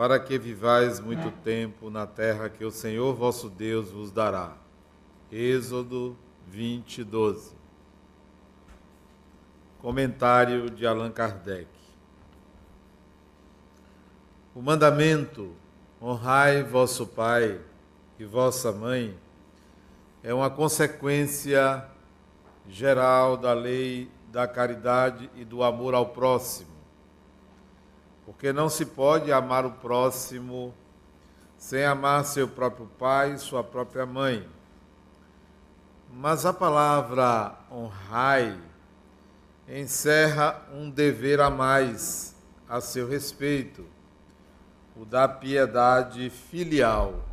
para que vivais muito tempo na terra que o Senhor vosso Deus vos dará. Êxodo 20, 12. Comentário de Allan Kardec. O mandamento honrai vosso pai e vossa mãe é uma consequência geral da lei da caridade e do amor ao próximo porque não se pode amar o próximo sem amar seu próprio pai sua própria mãe. Mas a palavra honrai encerra um dever a mais a seu respeito, o da piedade filial.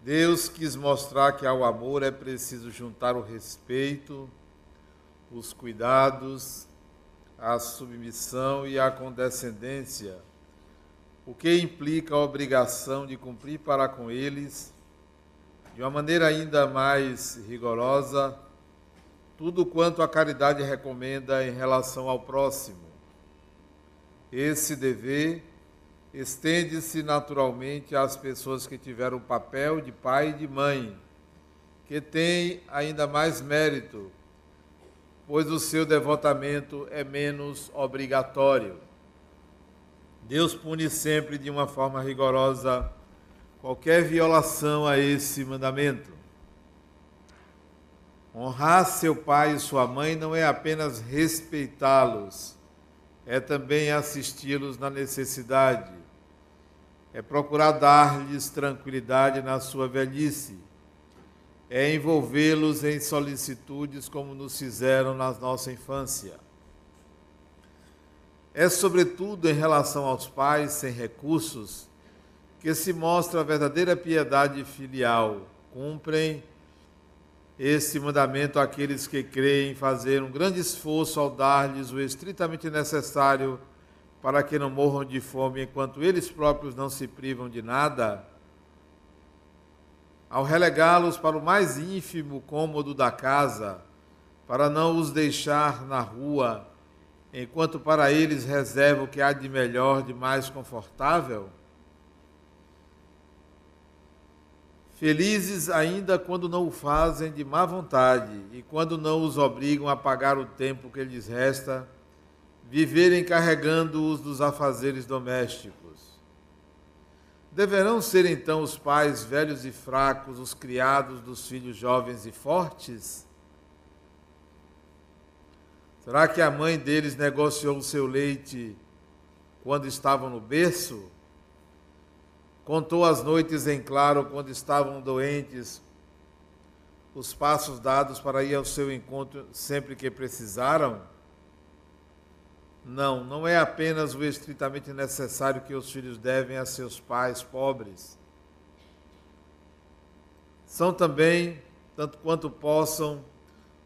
Deus quis mostrar que ao amor é preciso juntar o respeito, os cuidados a submissão e a condescendência, o que implica a obrigação de cumprir para com eles, de uma maneira ainda mais rigorosa, tudo quanto a caridade recomenda em relação ao próximo. Esse dever estende-se naturalmente às pessoas que tiveram o papel de pai e de mãe, que têm ainda mais mérito pois o seu devotamento é menos obrigatório. Deus pune sempre de uma forma rigorosa qualquer violação a esse mandamento. Honrar seu pai e sua mãe não é apenas respeitá-los, é também assisti-los na necessidade, é procurar dar-lhes tranquilidade na sua velhice é envolvê-los em solicitudes como nos fizeram na nossa infância. É, sobretudo, em relação aos pais sem recursos que se mostra a verdadeira piedade filial. Cumprem esse mandamento aqueles que creem fazer um grande esforço ao dar-lhes o estritamente necessário para que não morram de fome enquanto eles próprios não se privam de nada ao relegá-los para o mais ínfimo cômodo da casa, para não os deixar na rua, enquanto para eles reserva o que há de melhor, de mais confortável? Felizes ainda quando não o fazem de má vontade e quando não os obrigam a pagar o tempo que lhes resta, viverem carregando-os dos afazeres domésticos Deverão ser então os pais velhos e fracos os criados dos filhos jovens e fortes? Será que a mãe deles negociou o seu leite quando estavam no berço? Contou as noites em claro quando estavam doentes, os passos dados para ir ao seu encontro sempre que precisaram? Não, não é apenas o estritamente necessário que os filhos devem a seus pais pobres. São também, tanto quanto possam,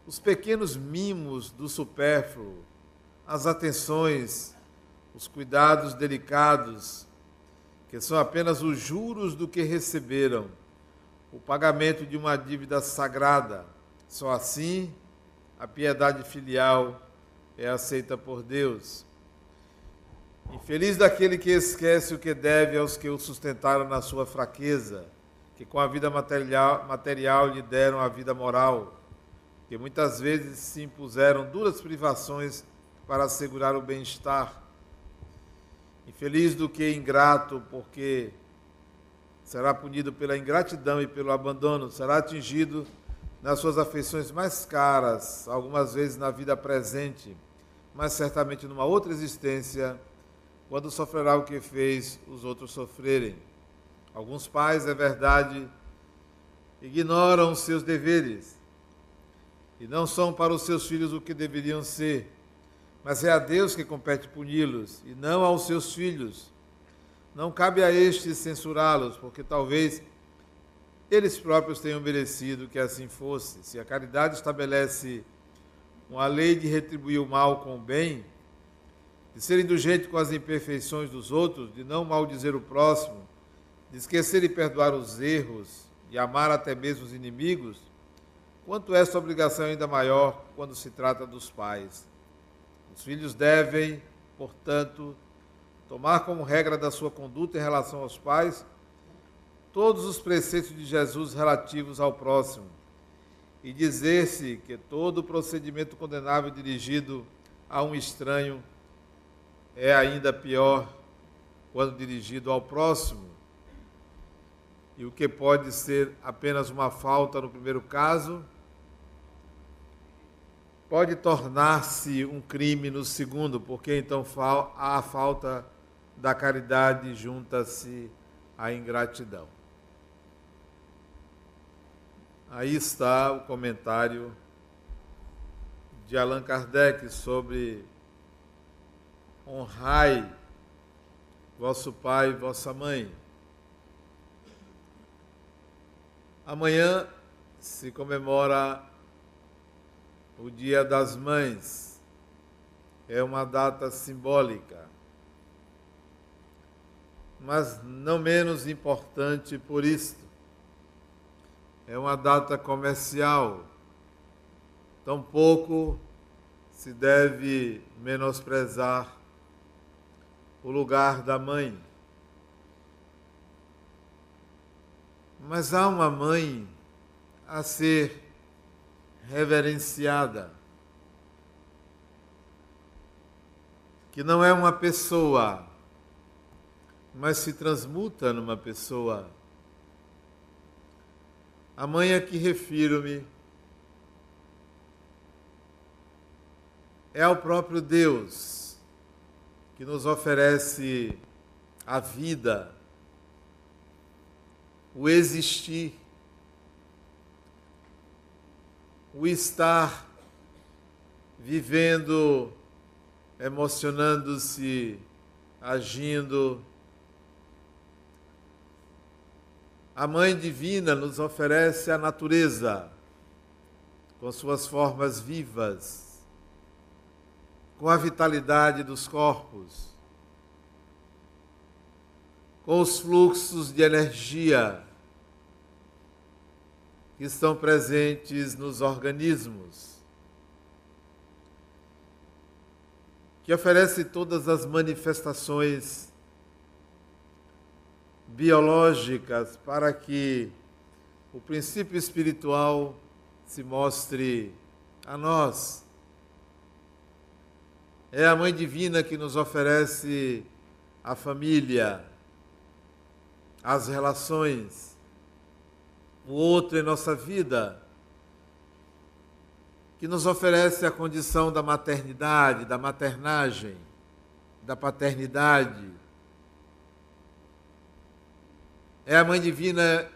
os pequenos mimos do supérfluo, as atenções, os cuidados delicados, que são apenas os juros do que receberam, o pagamento de uma dívida sagrada. Só assim a piedade filial é aceita por Deus. Infeliz daquele que esquece o que deve aos que o sustentaram na sua fraqueza, que com a vida material, material lhe deram a vida moral, que muitas vezes se impuseram duras privações para assegurar o bem-estar. Infeliz do que ingrato, porque será punido pela ingratidão e pelo abandono, será atingido nas suas afeições mais caras, algumas vezes na vida presente, mas certamente numa outra existência, quando sofrerá o que fez os outros sofrerem. Alguns pais, é verdade, ignoram seus deveres e não são para os seus filhos o que deveriam ser, mas é a Deus que compete puni-los e não aos seus filhos. Não cabe a estes censurá-los, porque talvez eles próprios tenham merecido que assim fosse. Se a caridade estabelece uma lei de retribuir o mal com o bem, de ser indulgente com as imperfeições dos outros, de não maldizer o próximo, de esquecer e perdoar os erros, de amar até mesmo os inimigos, quanto essa obrigação é ainda maior quando se trata dos pais. Os filhos devem, portanto, tomar como regra da sua conduta em relação aos pais todos os preceitos de Jesus relativos ao próximo e dizer-se que todo procedimento condenável dirigido a um estranho é ainda pior quando dirigido ao próximo. E o que pode ser apenas uma falta no primeiro caso, pode tornar-se um crime no segundo, porque então a falta da caridade junta-se à ingratidão. Aí está o comentário de Allan Kardec sobre honrai vosso pai e vossa mãe. Amanhã se comemora o Dia das Mães. É uma data simbólica. Mas não menos importante por isto. É uma data comercial. Tampouco se deve menosprezar o lugar da mãe. Mas há uma mãe a ser reverenciada, que não é uma pessoa, mas se transmuta numa pessoa. A mãe a que refiro-me é ao próprio Deus, que nos oferece a vida, o existir, o estar vivendo, emocionando-se, agindo. A Mãe Divina nos oferece a natureza, com suas formas vivas com a vitalidade dos corpos, com os fluxos de energia que estão presentes nos organismos, que oferece todas as manifestações biológicas para que o princípio espiritual se mostre a nós é a Mãe Divina que nos oferece a família, as relações, o outro em nossa vida, que nos oferece a condição da maternidade, da maternagem, da paternidade. É a Mãe Divina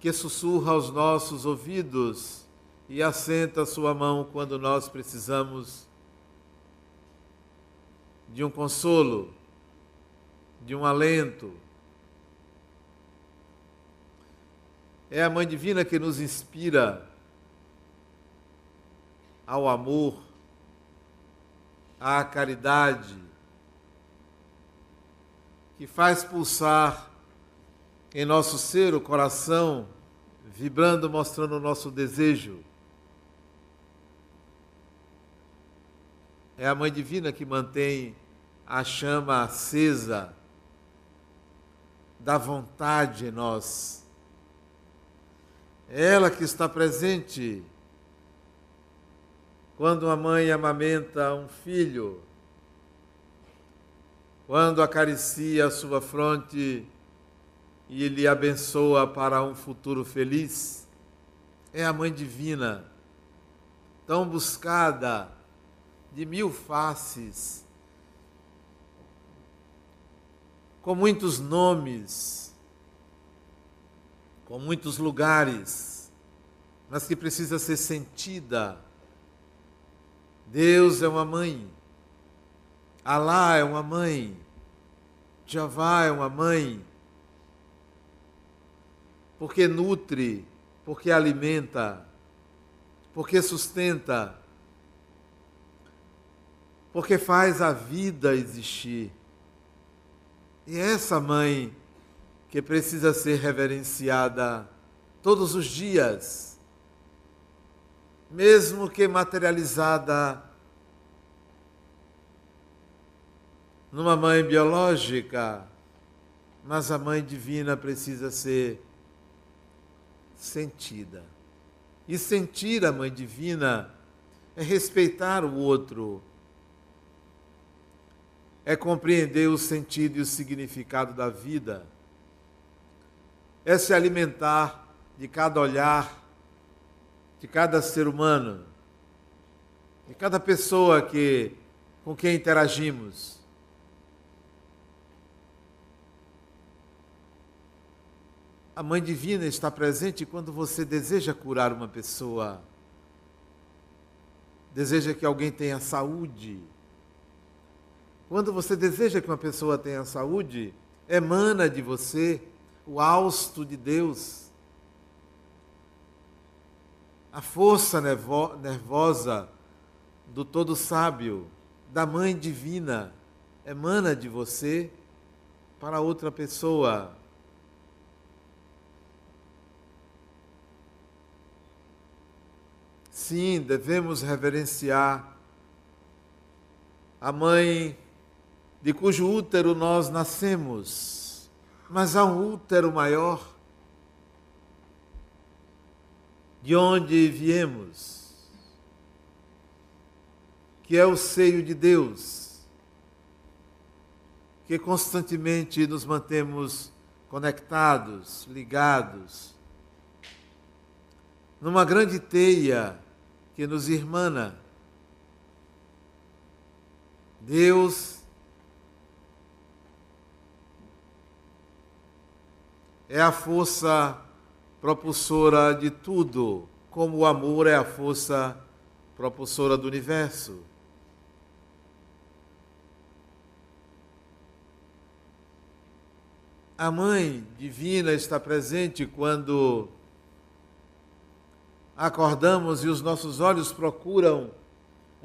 que sussurra aos nossos ouvidos e assenta sua mão quando nós precisamos de um consolo, de um alento. É a Mãe Divina que nos inspira ao amor, à caridade, que faz pulsar em nosso ser o coração, vibrando, mostrando o nosso desejo. É a Mãe Divina que mantém a chama acesa da vontade em nós. É ela que está presente quando a mãe amamenta um filho, quando acaricia a sua fronte e lhe abençoa para um futuro feliz. É a Mãe Divina, tão buscada de mil faces, com muitos nomes, com muitos lugares, mas que precisa ser sentida. Deus é uma mãe, Alá é uma mãe, Jeová é uma mãe, porque nutre, porque alimenta, porque sustenta porque faz a vida existir. E é essa mãe que precisa ser reverenciada todos os dias, mesmo que materializada numa mãe biológica, mas a mãe divina precisa ser sentida. E sentir a mãe divina é respeitar o outro, é compreender o sentido e o significado da vida, é se alimentar de cada olhar, de cada ser humano, de cada pessoa que com quem interagimos. A Mãe Divina está presente quando você deseja curar uma pessoa, deseja que alguém tenha saúde. Quando você deseja que uma pessoa tenha saúde, emana de você o hausto de Deus, a força nervosa do Todo Sábio, da Mãe Divina, emana de você para outra pessoa. Sim, devemos reverenciar a mãe de cujo útero nós nascemos, mas há um útero maior, de onde viemos, que é o seio de Deus, que constantemente nos mantemos conectados, ligados, numa grande teia que nos irmana. Deus é a força propulsora de tudo, como o amor é a força propulsora do universo. A Mãe Divina está presente quando acordamos e os nossos olhos procuram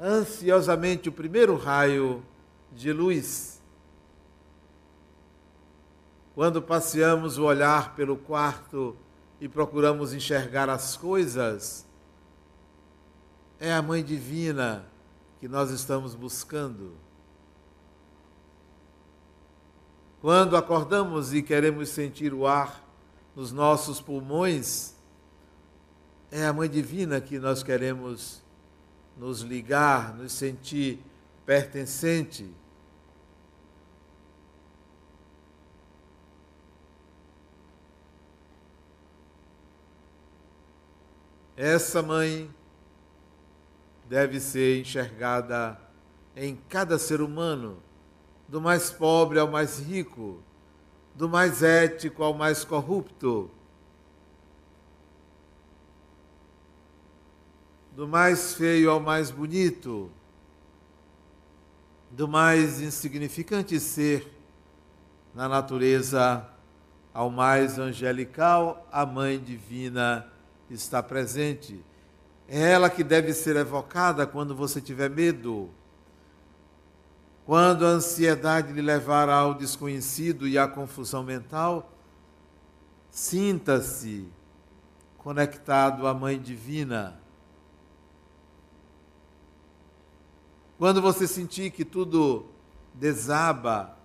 ansiosamente o primeiro raio de luz. Quando passeamos o olhar pelo quarto e procuramos enxergar as coisas, é a Mãe Divina que nós estamos buscando. Quando acordamos e queremos sentir o ar nos nossos pulmões, é a Mãe Divina que nós queremos nos ligar, nos sentir pertencente. Essa mãe deve ser enxergada em cada ser humano, do mais pobre ao mais rico, do mais ético ao mais corrupto do mais feio ao mais bonito, do mais insignificante ser na natureza ao mais angelical, a Mãe Divina está presente. É ela que deve ser evocada quando você tiver medo, quando a ansiedade lhe levar ao desconhecido e à confusão mental. Sinta-se conectado à Mãe Divina Quando você sentir que tudo desaba,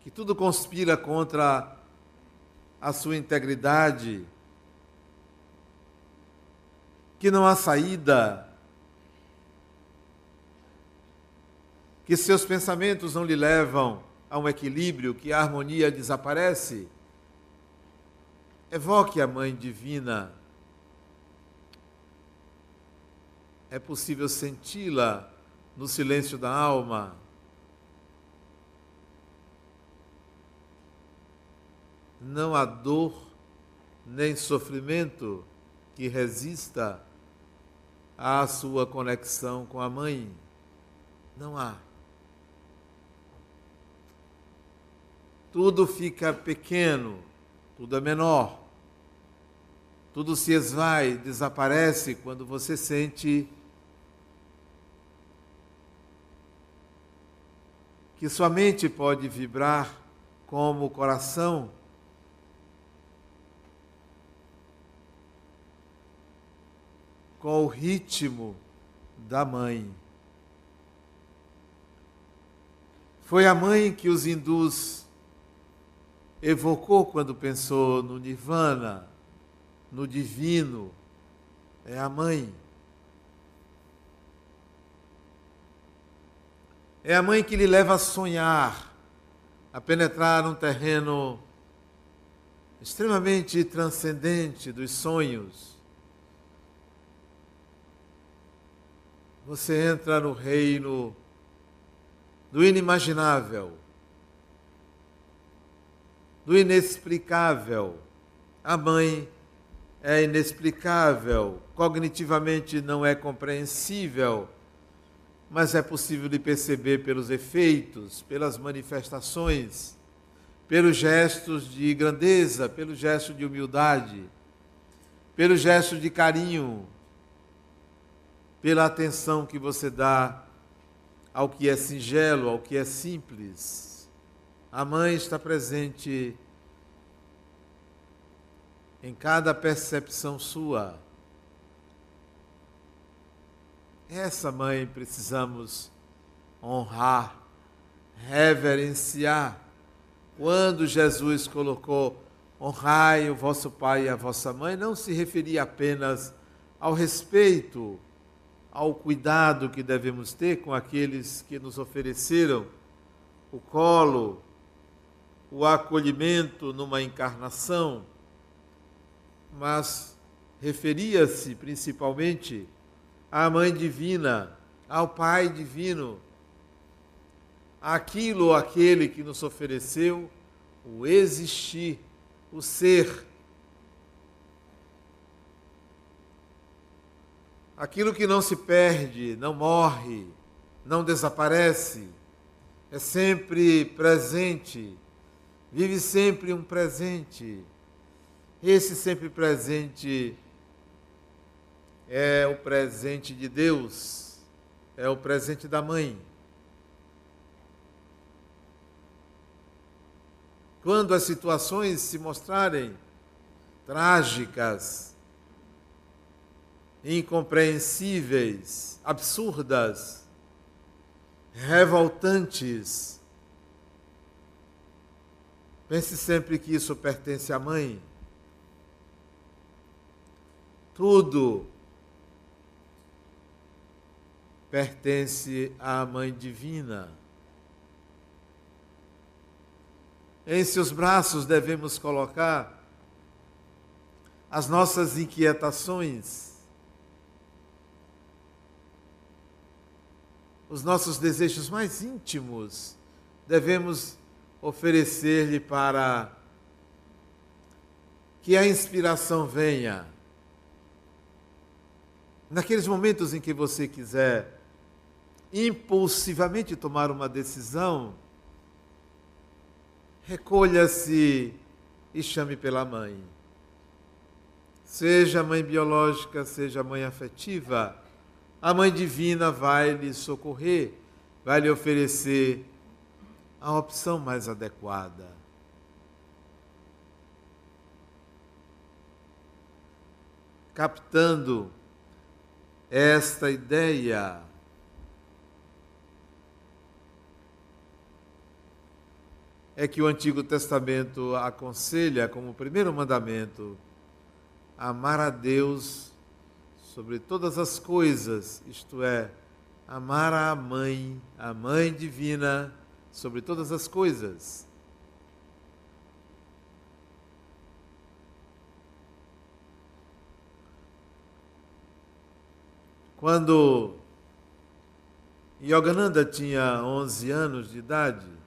que tudo conspira contra a sua integridade, que não há saída, que seus pensamentos não lhe levam a um equilíbrio, que a harmonia desaparece, evoque a Mãe Divina. É possível senti-la no silêncio da alma. Não há dor nem sofrimento que resista à sua conexão com a mãe. Não há. Tudo fica pequeno, tudo é menor. Tudo se esvai, desaparece quando você sente que sua mente pode vibrar como o coração. Com o ritmo da mãe. Foi a mãe que os hindus evocou quando pensou no nirvana, no divino. É a mãe. É a mãe que lhe leva a sonhar, a penetrar num terreno extremamente transcendente dos sonhos. Você entra no reino do inimaginável, do inexplicável. A mãe é inexplicável, cognitivamente não é compreensível mas é possível de perceber pelos efeitos, pelas manifestações, pelos gestos de grandeza, pelo gesto de humildade, pelo gesto de carinho, pela atenção que você dá ao que é singelo, ao que é simples. A mãe está presente em cada percepção sua essa mãe precisamos honrar, reverenciar. Quando Jesus colocou honrai o vosso pai e a vossa mãe, não se referia apenas ao respeito, ao cuidado que devemos ter com aqueles que nos ofereceram o colo, o acolhimento numa encarnação, mas referia-se principalmente à Mãe Divina, ao Pai Divino, aquilo ou aquele que nos ofereceu o existir, o ser. Aquilo que não se perde, não morre, não desaparece, é sempre presente, vive sempre um presente. Esse sempre presente é o presente de Deus, é o presente da mãe. Quando as situações se mostrarem trágicas, incompreensíveis, absurdas, revoltantes, pense sempre que isso pertence à mãe. Tudo pertence à Mãe Divina. Em seus braços devemos colocar as nossas inquietações, os nossos desejos mais íntimos, devemos oferecer-lhe para que a inspiração venha. Naqueles momentos em que você quiser impulsivamente tomar uma decisão, recolha-se e chame pela mãe. Seja a mãe biológica, seja a mãe afetiva, a mãe divina vai lhe socorrer, vai lhe oferecer a opção mais adequada. Captando esta ideia, é que o Antigo Testamento aconselha como primeiro mandamento amar a Deus sobre todas as coisas, isto é, amar a mãe, a mãe divina sobre todas as coisas. Quando Yogananda tinha 11 anos de idade,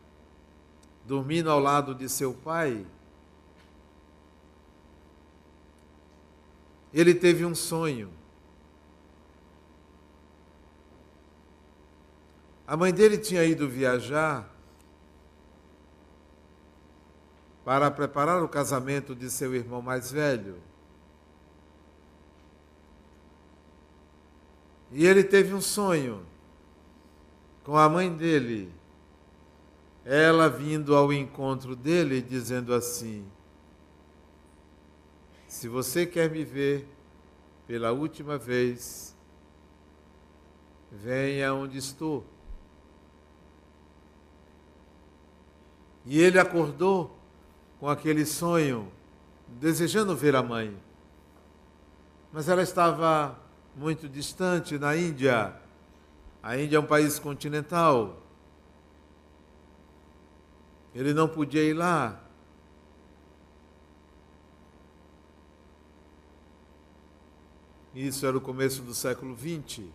dormindo ao lado de seu pai, ele teve um sonho. A mãe dele tinha ido viajar para preparar o casamento de seu irmão mais velho. E ele teve um sonho com a mãe dele ela vindo ao encontro dele dizendo assim: Se você quer me ver pela última vez, venha onde estou. E ele acordou com aquele sonho, desejando ver a mãe. Mas ela estava muito distante na Índia. A Índia é um país continental. Ele não podia ir lá. Isso era o começo do século XX.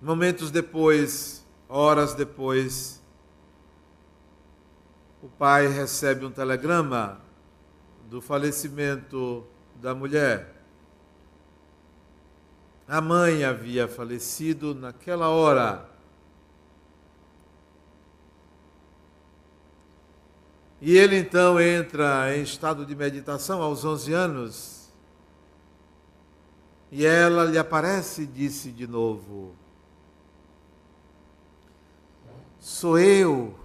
Momentos depois, horas depois, o pai recebe um telegrama do falecimento da mulher. A mãe havia falecido naquela hora. E ele então entra em estado de meditação aos 11 anos. E ela lhe aparece e disse de novo: Sou eu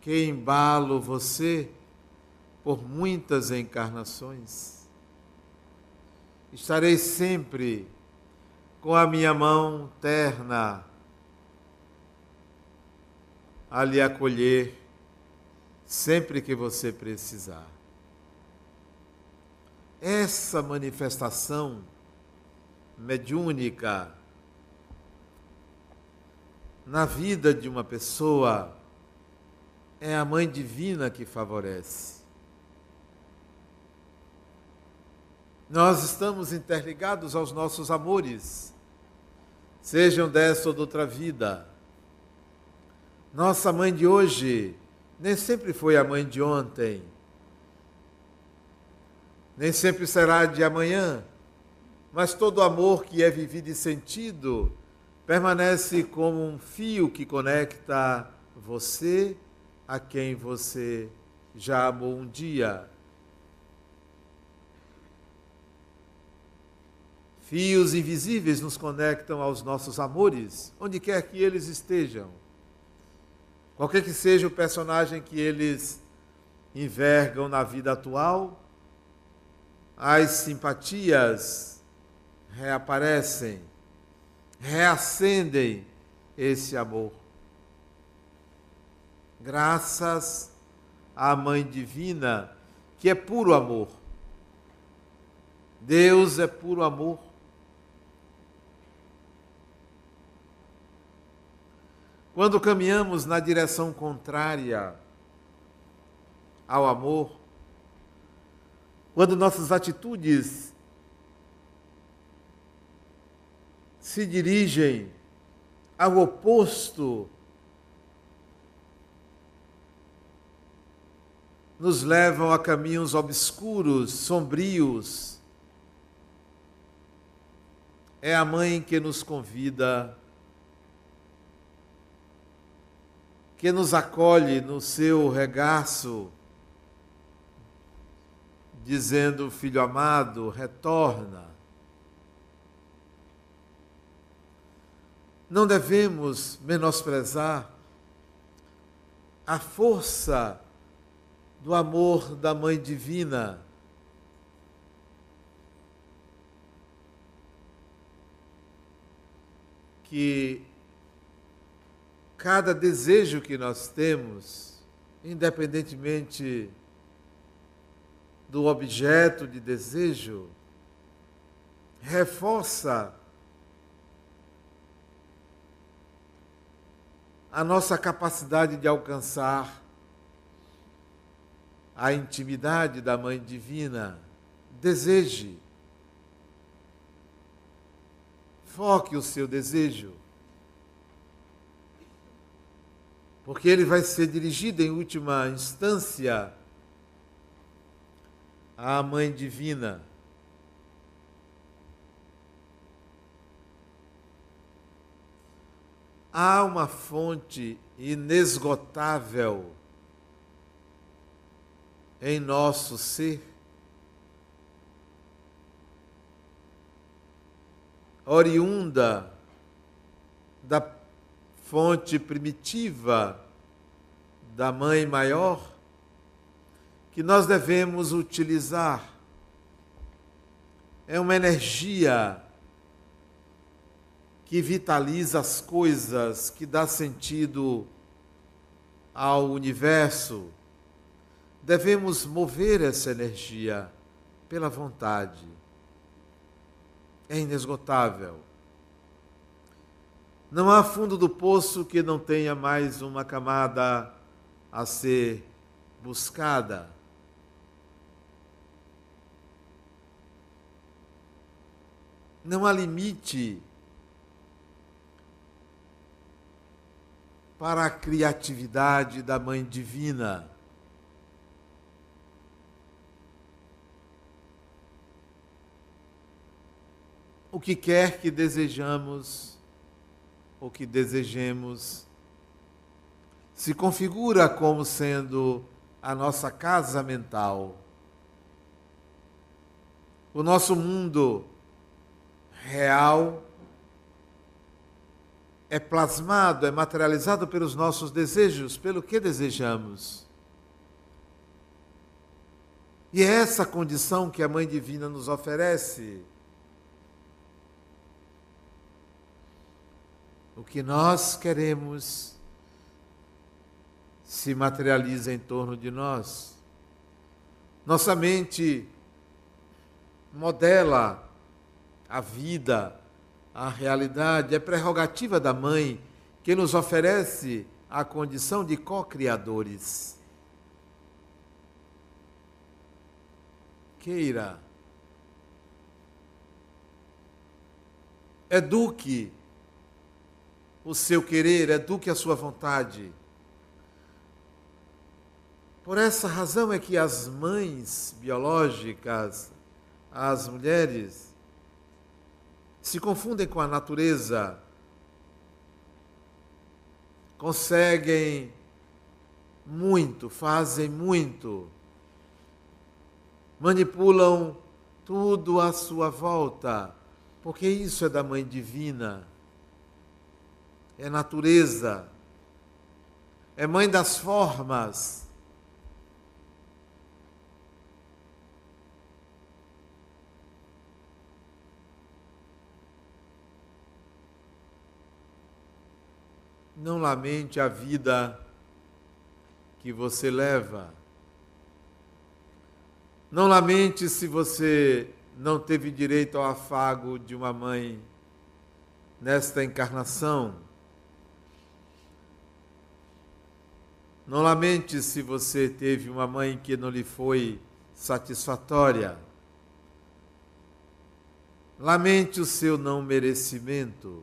que embalo você por muitas encarnações. Estarei sempre com a minha mão terna a lhe acolher sempre que você precisar. Essa manifestação mediúnica na vida de uma pessoa é a mãe divina que favorece. Nós estamos interligados aos nossos amores, sejam dessa ou de outra vida. Nossa mãe de hoje nem sempre foi a mãe de ontem, nem sempre será de amanhã, mas todo amor que é vivido e sentido permanece como um fio que conecta você a quem você já amou um dia. Fios invisíveis nos conectam aos nossos amores, onde quer que eles estejam. Qualquer que seja o personagem que eles envergam na vida atual, as simpatias reaparecem, reacendem esse amor. Graças à Mãe Divina, que é puro amor. Deus é puro amor. Quando caminhamos na direção contrária ao amor, quando nossas atitudes se dirigem ao oposto, nos levam a caminhos obscuros, sombrios. É a mãe que nos convida que nos acolhe no seu regaço, dizendo: Filho amado, retorna. Não devemos menosprezar a força do amor da Mãe Divina. Que cada desejo que nós temos, independentemente do objeto de desejo, reforça a nossa capacidade de alcançar a intimidade da Mãe Divina. Deseje. Foque o seu desejo. Porque ele vai ser dirigido em última instância à Mãe Divina. Há uma fonte inesgotável em nosso ser. Oriunda da fonte primitiva da Mãe Maior, que nós devemos utilizar. É uma energia que vitaliza as coisas, que dá sentido ao universo, devemos mover essa energia pela vontade. É inesgotável. Não há fundo do poço que não tenha mais uma camada a ser buscada. Não há limite para a criatividade da Mãe Divina. O que quer que desejamos, o que desejemos, se configura como sendo a nossa casa mental. O nosso mundo real é plasmado, é materializado pelos nossos desejos, pelo que desejamos. E é essa condição que a Mãe Divina nos oferece. O que nós queremos se materializa em torno de nós. Nossa mente modela a vida, a realidade, é prerrogativa da mãe que nos oferece a condição de co-criadores. Queira. Eduque o seu querer, eduque a sua vontade. Por essa razão é que as mães biológicas, as mulheres, se confundem com a natureza, conseguem muito, fazem muito, manipulam tudo à sua volta, porque isso é da Mãe Divina, é natureza, é Mãe das formas. Não lamente a vida que você leva. Não lamente se você não teve direito ao afago de uma mãe nesta encarnação. Não lamente se você teve uma mãe que não lhe foi satisfatória. Lamente o seu não merecimento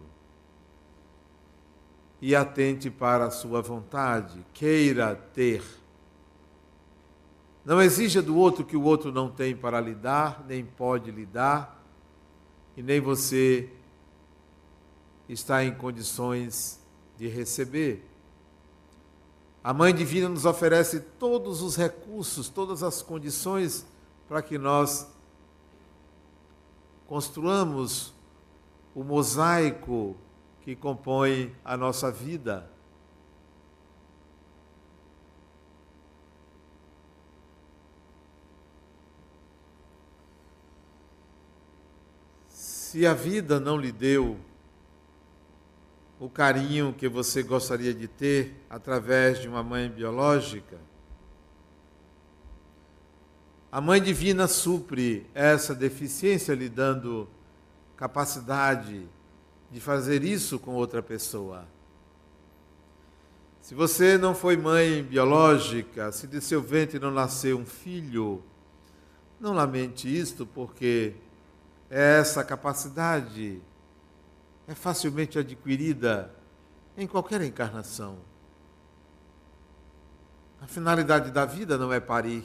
e atente para a sua vontade, queira ter. Não exija do outro que o outro não tem para lhe dar, nem pode lhe dar, e nem você está em condições de receber. A Mãe Divina nos oferece todos os recursos, todas as condições para que nós construamos o mosaico que compõe a nossa vida. Se a vida não lhe deu o carinho que você gostaria de ter através de uma mãe biológica, a Mãe Divina supre essa deficiência, lhe dando capacidade de fazer isso com outra pessoa. Se você não foi mãe biológica, se de seu ventre não nasceu um filho, não lamente isto, porque essa capacidade é facilmente adquirida em qualquer encarnação. A finalidade da vida não é parir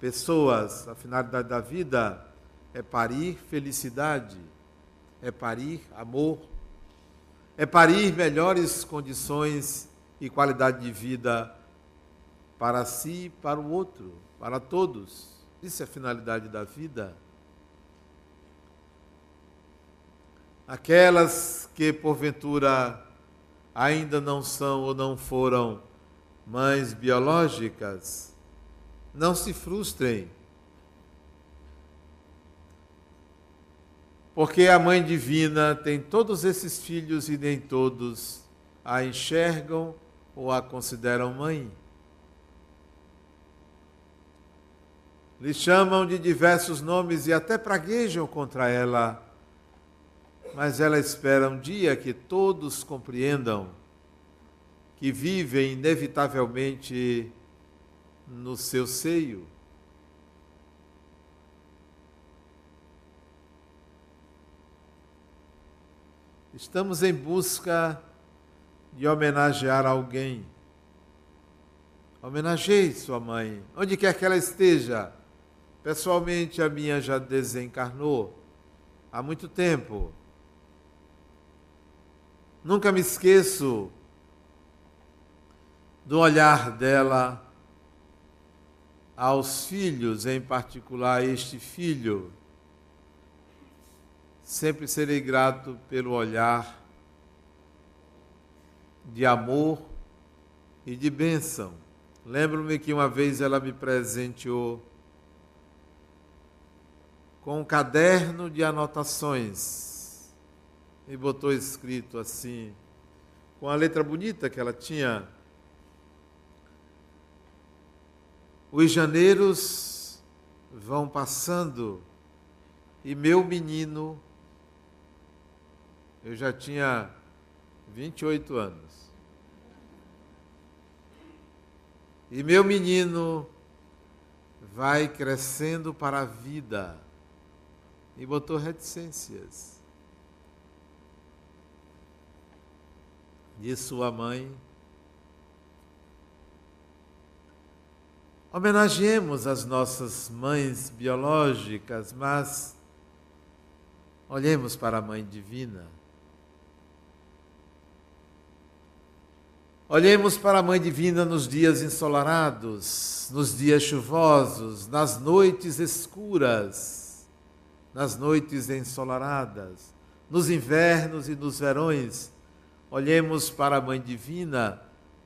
pessoas, a finalidade da vida é parir felicidade é parir amor, é parir melhores condições e qualidade de vida para si para o outro, para todos. Isso é a finalidade da vida. Aquelas que porventura ainda não são ou não foram mães biológicas, não se frustrem Porque a Mãe Divina tem todos esses filhos e nem todos a enxergam ou a consideram mãe. Lhe chamam de diversos nomes e até praguejam contra ela, mas ela espera um dia que todos compreendam que vivem inevitavelmente no seu seio. Estamos em busca de homenagear alguém. Homenageie sua mãe, onde quer que ela esteja. Pessoalmente, a minha já desencarnou há muito tempo. Nunca me esqueço do olhar dela aos filhos, em particular este filho. Sempre serei grato pelo olhar de amor e de bênção. Lembro-me que uma vez ela me presenteou com um caderno de anotações e botou escrito assim, com a letra bonita que ela tinha. Os janeiros vão passando e meu menino, eu já tinha 28 anos. E meu menino vai crescendo para a vida. E botou reticências. De sua mãe. Homenageemos as nossas mães biológicas, mas olhemos para a Mãe Divina. Olhemos para a Mãe Divina nos dias ensolarados, nos dias chuvosos, nas noites escuras, nas noites ensolaradas, nos invernos e nos verões. Olhemos para a Mãe Divina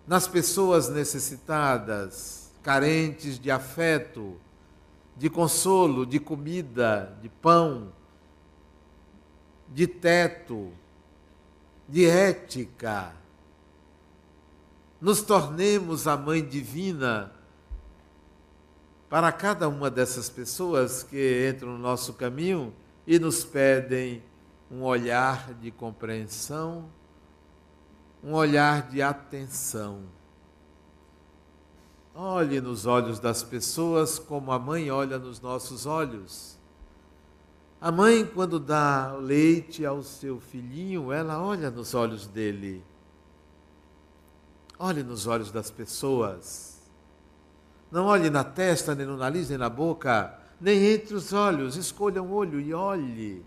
nas pessoas necessitadas, carentes de afeto, de consolo, de comida, de pão, de teto, de ética. Nos tornemos a mãe divina para cada uma dessas pessoas que entram no nosso caminho e nos pedem um olhar de compreensão, um olhar de atenção. Olhe nos olhos das pessoas como a mãe olha nos nossos olhos. A mãe, quando dá leite ao seu filhinho, ela olha nos olhos dele Olhe nos olhos das pessoas. Não olhe na testa, nem no nariz, nem na boca, nem entre os olhos. Escolha um olho e olhe.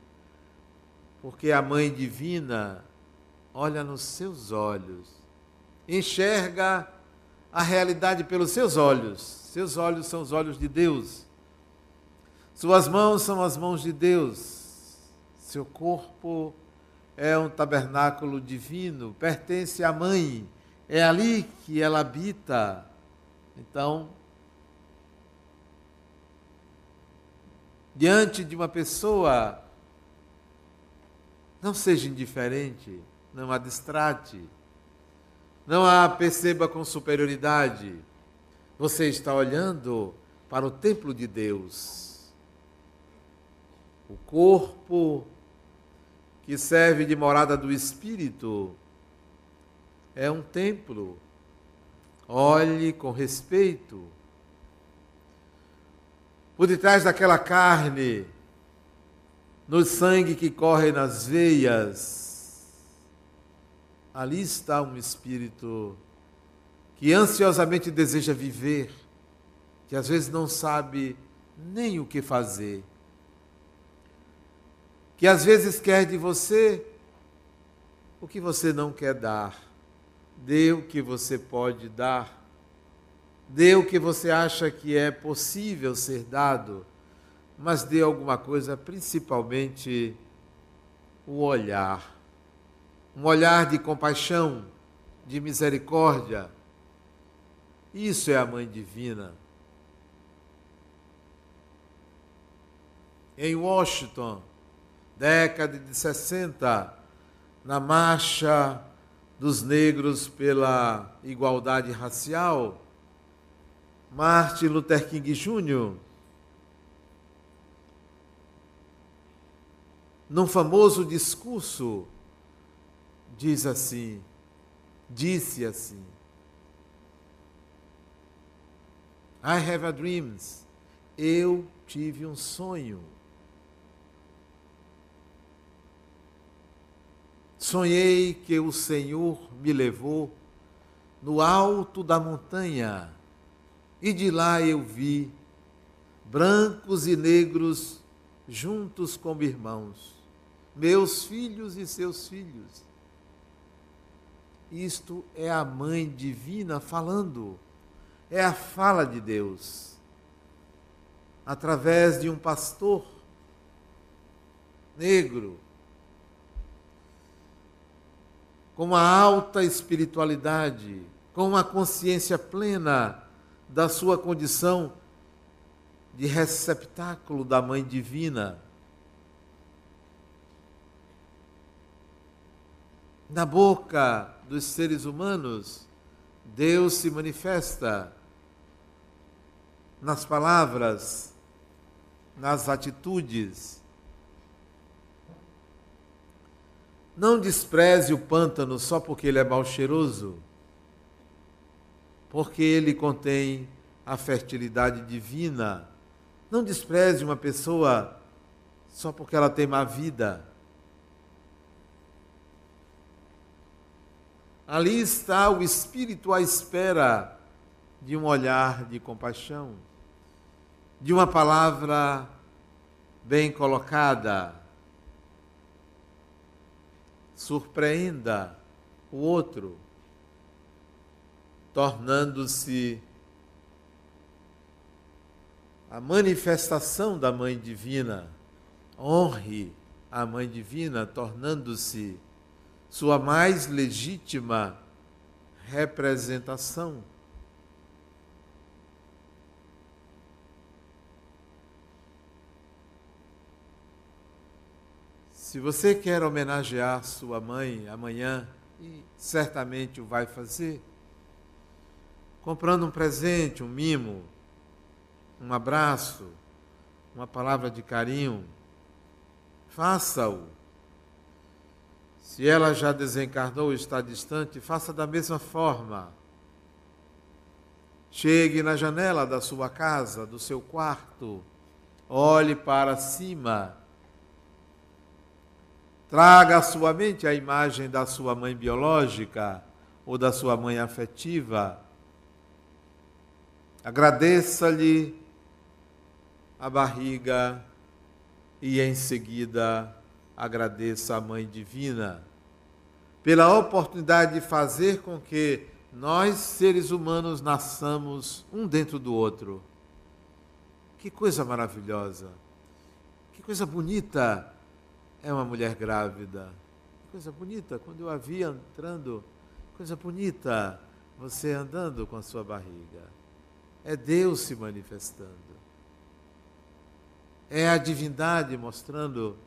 Porque a Mãe Divina olha nos seus olhos, enxerga a realidade pelos seus olhos. Seus olhos são os olhos de Deus. Suas mãos são as mãos de Deus. Seu corpo é um tabernáculo divino, pertence à Mãe é ali que ela habita. Então, diante de uma pessoa, não seja indiferente, não a distrate, não a perceba com superioridade. Você está olhando para o templo de Deus. O corpo que serve de morada do Espírito é um templo. Olhe com respeito. Por detrás daquela carne, no sangue que corre nas veias, ali está um espírito que ansiosamente deseja viver, que às vezes não sabe nem o que fazer, que às vezes quer de você o que você não quer dar. Dê o que você pode dar. Dê o que você acha que é possível ser dado. Mas dê alguma coisa, principalmente o olhar. Um olhar de compaixão, de misericórdia. Isso é a Mãe Divina. Em Washington, década de 60, na marcha dos negros pela igualdade racial, Martin Luther King Jr., num famoso discurso, diz assim, disse assim: I have a dream. Eu tive um sonho. Sonhei que o Senhor me levou no alto da montanha e de lá eu vi brancos e negros juntos como irmãos meus filhos e seus filhos. Isto é a mãe divina falando, é a fala de Deus, através de um pastor negro, com uma alta espiritualidade, com uma consciência plena da sua condição de receptáculo da Mãe Divina. Na boca dos seres humanos, Deus se manifesta nas palavras, nas atitudes. Não despreze o pântano só porque ele é mal cheiroso, porque ele contém a fertilidade divina. Não despreze uma pessoa só porque ela tem má vida. Ali está o Espírito à espera de um olhar de compaixão, de uma palavra bem colocada. Surpreenda o outro, tornando-se a manifestação da Mãe Divina. Honre a Mãe Divina, tornando-se sua mais legítima representação. Se você quer homenagear sua mãe amanhã, e certamente o vai fazer, comprando um presente, um mimo, um abraço, uma palavra de carinho, faça-o se ela já desencarnou e está distante, faça da mesma forma. Chegue na janela da sua casa, do seu quarto, olhe para cima. Traga à sua mente a imagem da sua mãe biológica ou da sua mãe afetiva. Agradeça-lhe a barriga e em seguida agradeça à Mãe Divina pela oportunidade de fazer com que nós, seres humanos, nasçamos um dentro do outro. Que coisa maravilhosa! Que coisa bonita é uma mulher grávida. Que coisa bonita quando eu a vi entrando. Coisa bonita você andando com a sua barriga. É Deus se manifestando. É a divindade mostrando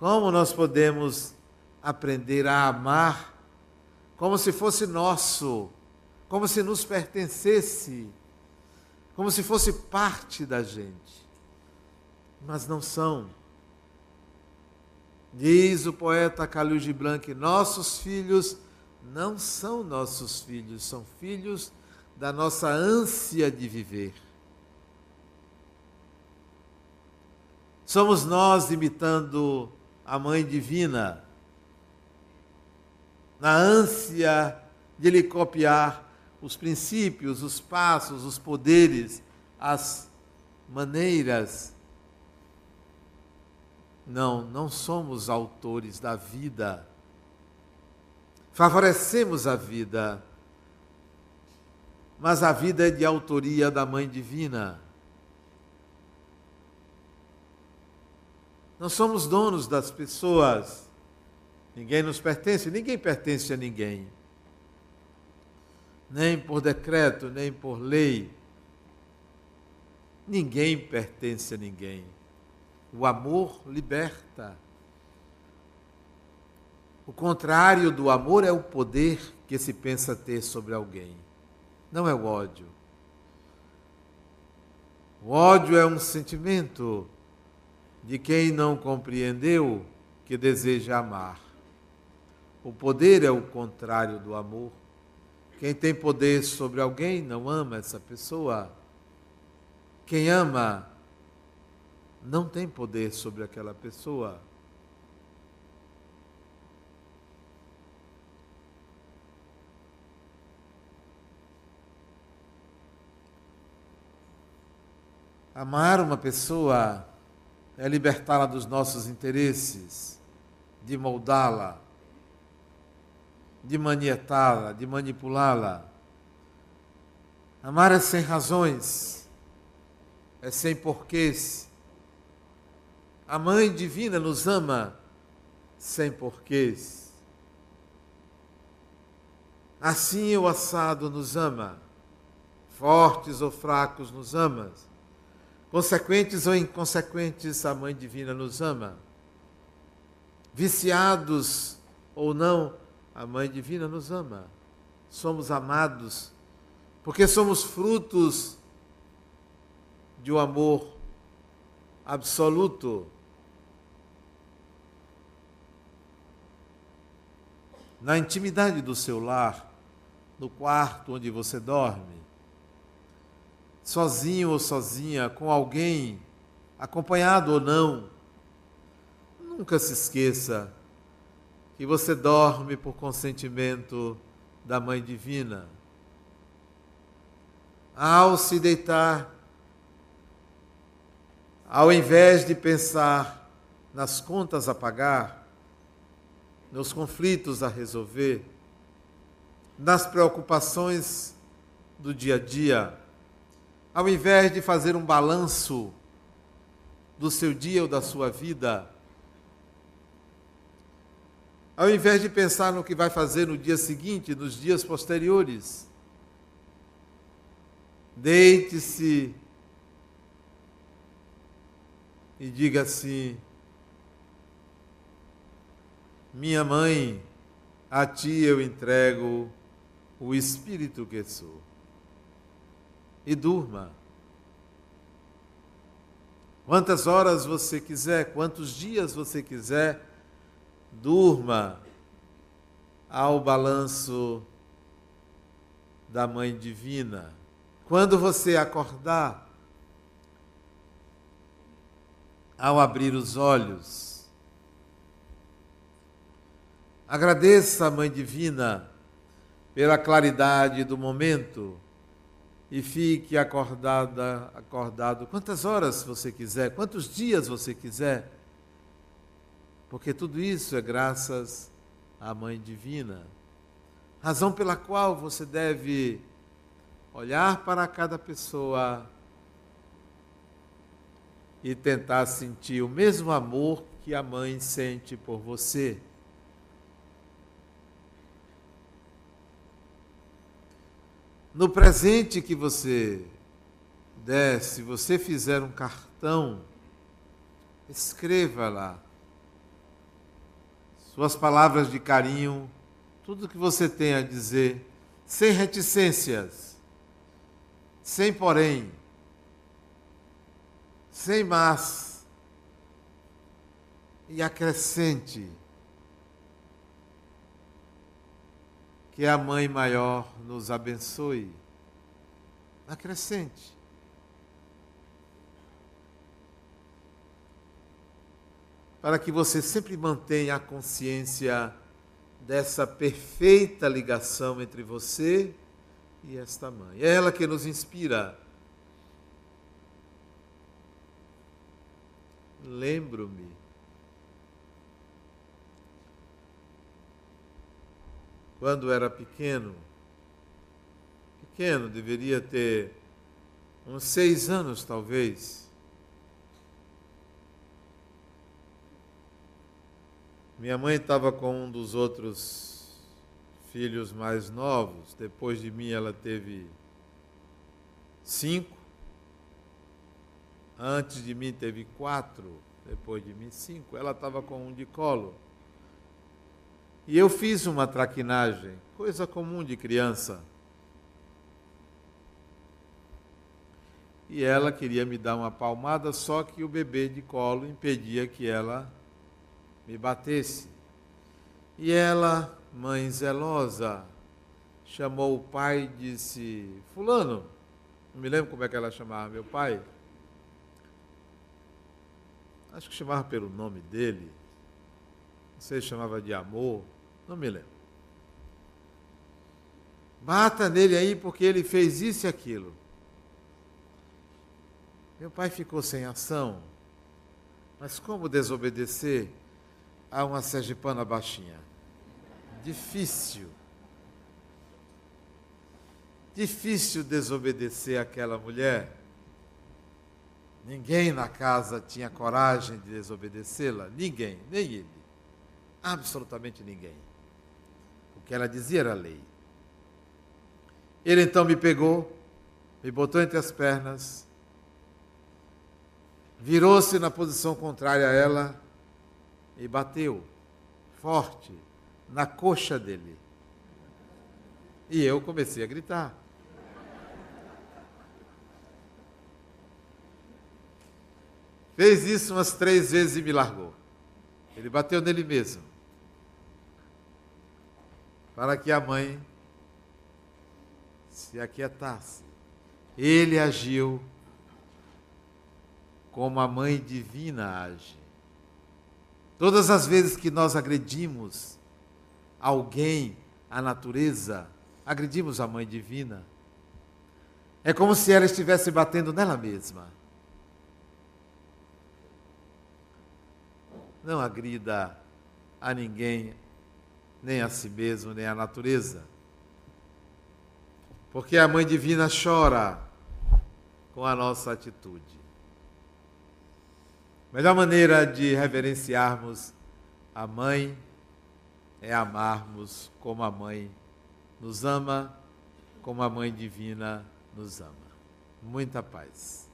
como nós podemos aprender a amar como se fosse nosso, como se nos pertencesse, como se fosse parte da gente. Mas não são. Diz o poeta Calil Gibran que nossos filhos não são nossos filhos, são filhos da nossa ânsia de viver. Somos nós imitando a Mãe Divina, na ânsia de lhe copiar os princípios, os passos, os poderes, as maneiras. Não, não somos autores da vida. Favorecemos a vida, mas a vida é de autoria da Mãe Divina. Não somos donos das pessoas. Ninguém nos pertence, ninguém pertence a ninguém. Nem por decreto, nem por lei. Ninguém pertence a ninguém. O amor liberta. O contrário do amor é o poder que se pensa ter sobre alguém. Não é o ódio. O ódio é um sentimento de quem não compreendeu que deseja amar. O poder é o contrário do amor. Quem tem poder sobre alguém não ama essa pessoa. Quem ama não tem poder sobre aquela pessoa. Amar uma pessoa é libertá-la dos nossos interesses, de moldá-la, de manietá-la, de manipulá-la. Amar é sem razões, é sem porquês. A Mãe Divina nos ama sem porquês. Assim o assado nos ama, fortes ou fracos nos ama, consequentes ou inconsequentes, a Mãe Divina nos ama, viciados ou não, a Mãe Divina nos ama. Somos amados porque somos frutos de um amor absoluto. Na intimidade do seu lar, no quarto onde você dorme, sozinho ou sozinha, com alguém, acompanhado ou não, nunca se esqueça que você dorme por consentimento da Mãe Divina. Ao se deitar, ao invés de pensar nas contas a pagar, nos conflitos a resolver, nas preocupações do dia a dia, ao invés de fazer um balanço do seu dia ou da sua vida, ao invés de pensar no que vai fazer no dia seguinte, nos dias posteriores. Deite-se e diga assim: Minha mãe, a ti eu entrego o espírito que sou. E durma. Quantas horas você quiser, quantos dias você quiser durma ao balanço da Mãe Divina. Quando você acordar, ao abrir os olhos, agradeça a Mãe Divina pela claridade do momento e fique acordada, acordado quantas horas você quiser, quantos dias você quiser porque tudo isso é graças à Mãe Divina. Razão pela qual você deve olhar para cada pessoa e tentar sentir o mesmo amor que a mãe sente por você. No presente que você der, se você fizer um cartão, escreva lá suas palavras de carinho, tudo que você tem a dizer, sem reticências, sem porém, sem mas, e acrescente que a Mãe Maior nos abençoe. Acrescente. para que você sempre mantenha a consciência dessa perfeita ligação entre você e esta mãe. É ela que nos inspira. Lembro-me quando era pequeno, pequeno, deveria ter uns seis anos talvez. Minha mãe estava com um dos outros filhos mais novos. Depois de mim, ela teve cinco. Antes de mim, teve quatro. Depois de mim, cinco. Ela estava com um de colo. E eu fiz uma traquinagem, coisa comum de criança. E ela queria me dar uma palmada, só que o bebê de colo impedia que ela me batesse. E ela, mãe zelosa, chamou o pai e disse: Fulano, não me lembro como é que ela chamava meu pai. Acho que chamava pelo nome dele. Se chamava de amor. Não me lembro. Bata nele aí porque ele fez isso e aquilo. Meu pai ficou sem ação. Mas como desobedecer a uma sergipana baixinha? Difícil. Difícil desobedecer aquela mulher. Ninguém na casa tinha coragem de desobedecê-la. Ninguém, nem ele. Absolutamente ninguém. O que ela dizia era lei. Ele então me pegou, me botou entre as pernas virou-se na posição contrária a ela e bateu forte na coxa dele. E eu comecei a gritar. Fez isso umas três vezes e me largou. Ele bateu nele mesmo. Para que a mãe se aquietasse. Ele agiu como a mãe divina age. Todas as vezes que nós agredimos alguém, a natureza, agredimos a mãe divina. É como se ela estivesse batendo nela mesma. Não agrida a ninguém, nem a si mesmo, nem a natureza. Porque a mãe divina chora com a nossa atitude. A melhor maneira de reverenciarmos a mãe é amarmos como a mãe nos ama, como a mãe divina nos ama. Muita paz.